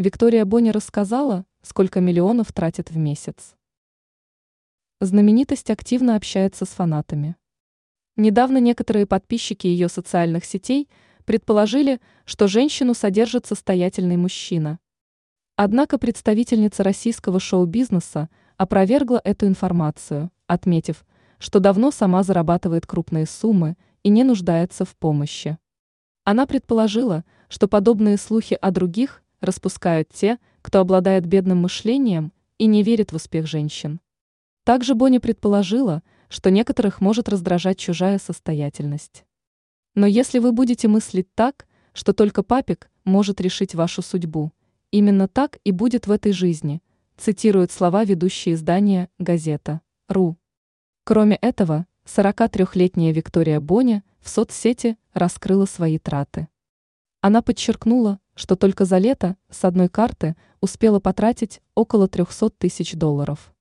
Виктория Боня рассказала, сколько миллионов тратит в месяц. Знаменитость активно общается с фанатами. Недавно некоторые подписчики ее социальных сетей предположили, что женщину содержит состоятельный мужчина. Однако представительница российского шоу-бизнеса опровергла эту информацию, отметив, что давно сама зарабатывает крупные суммы и не нуждается в помощи. Она предположила, что подобные слухи о других распускают те, кто обладает бедным мышлением и не верит в успех женщин. Также Бонни предположила, что некоторых может раздражать чужая состоятельность. Но если вы будете мыслить так, что только папик может решить вашу судьбу, именно так и будет в этой жизни, цитируют слова ведущей издания «Газета. РУ». Кроме этого, 43-летняя Виктория Боня в соцсети раскрыла свои траты. Она подчеркнула, что только за лето с одной карты успела потратить около 300 тысяч долларов.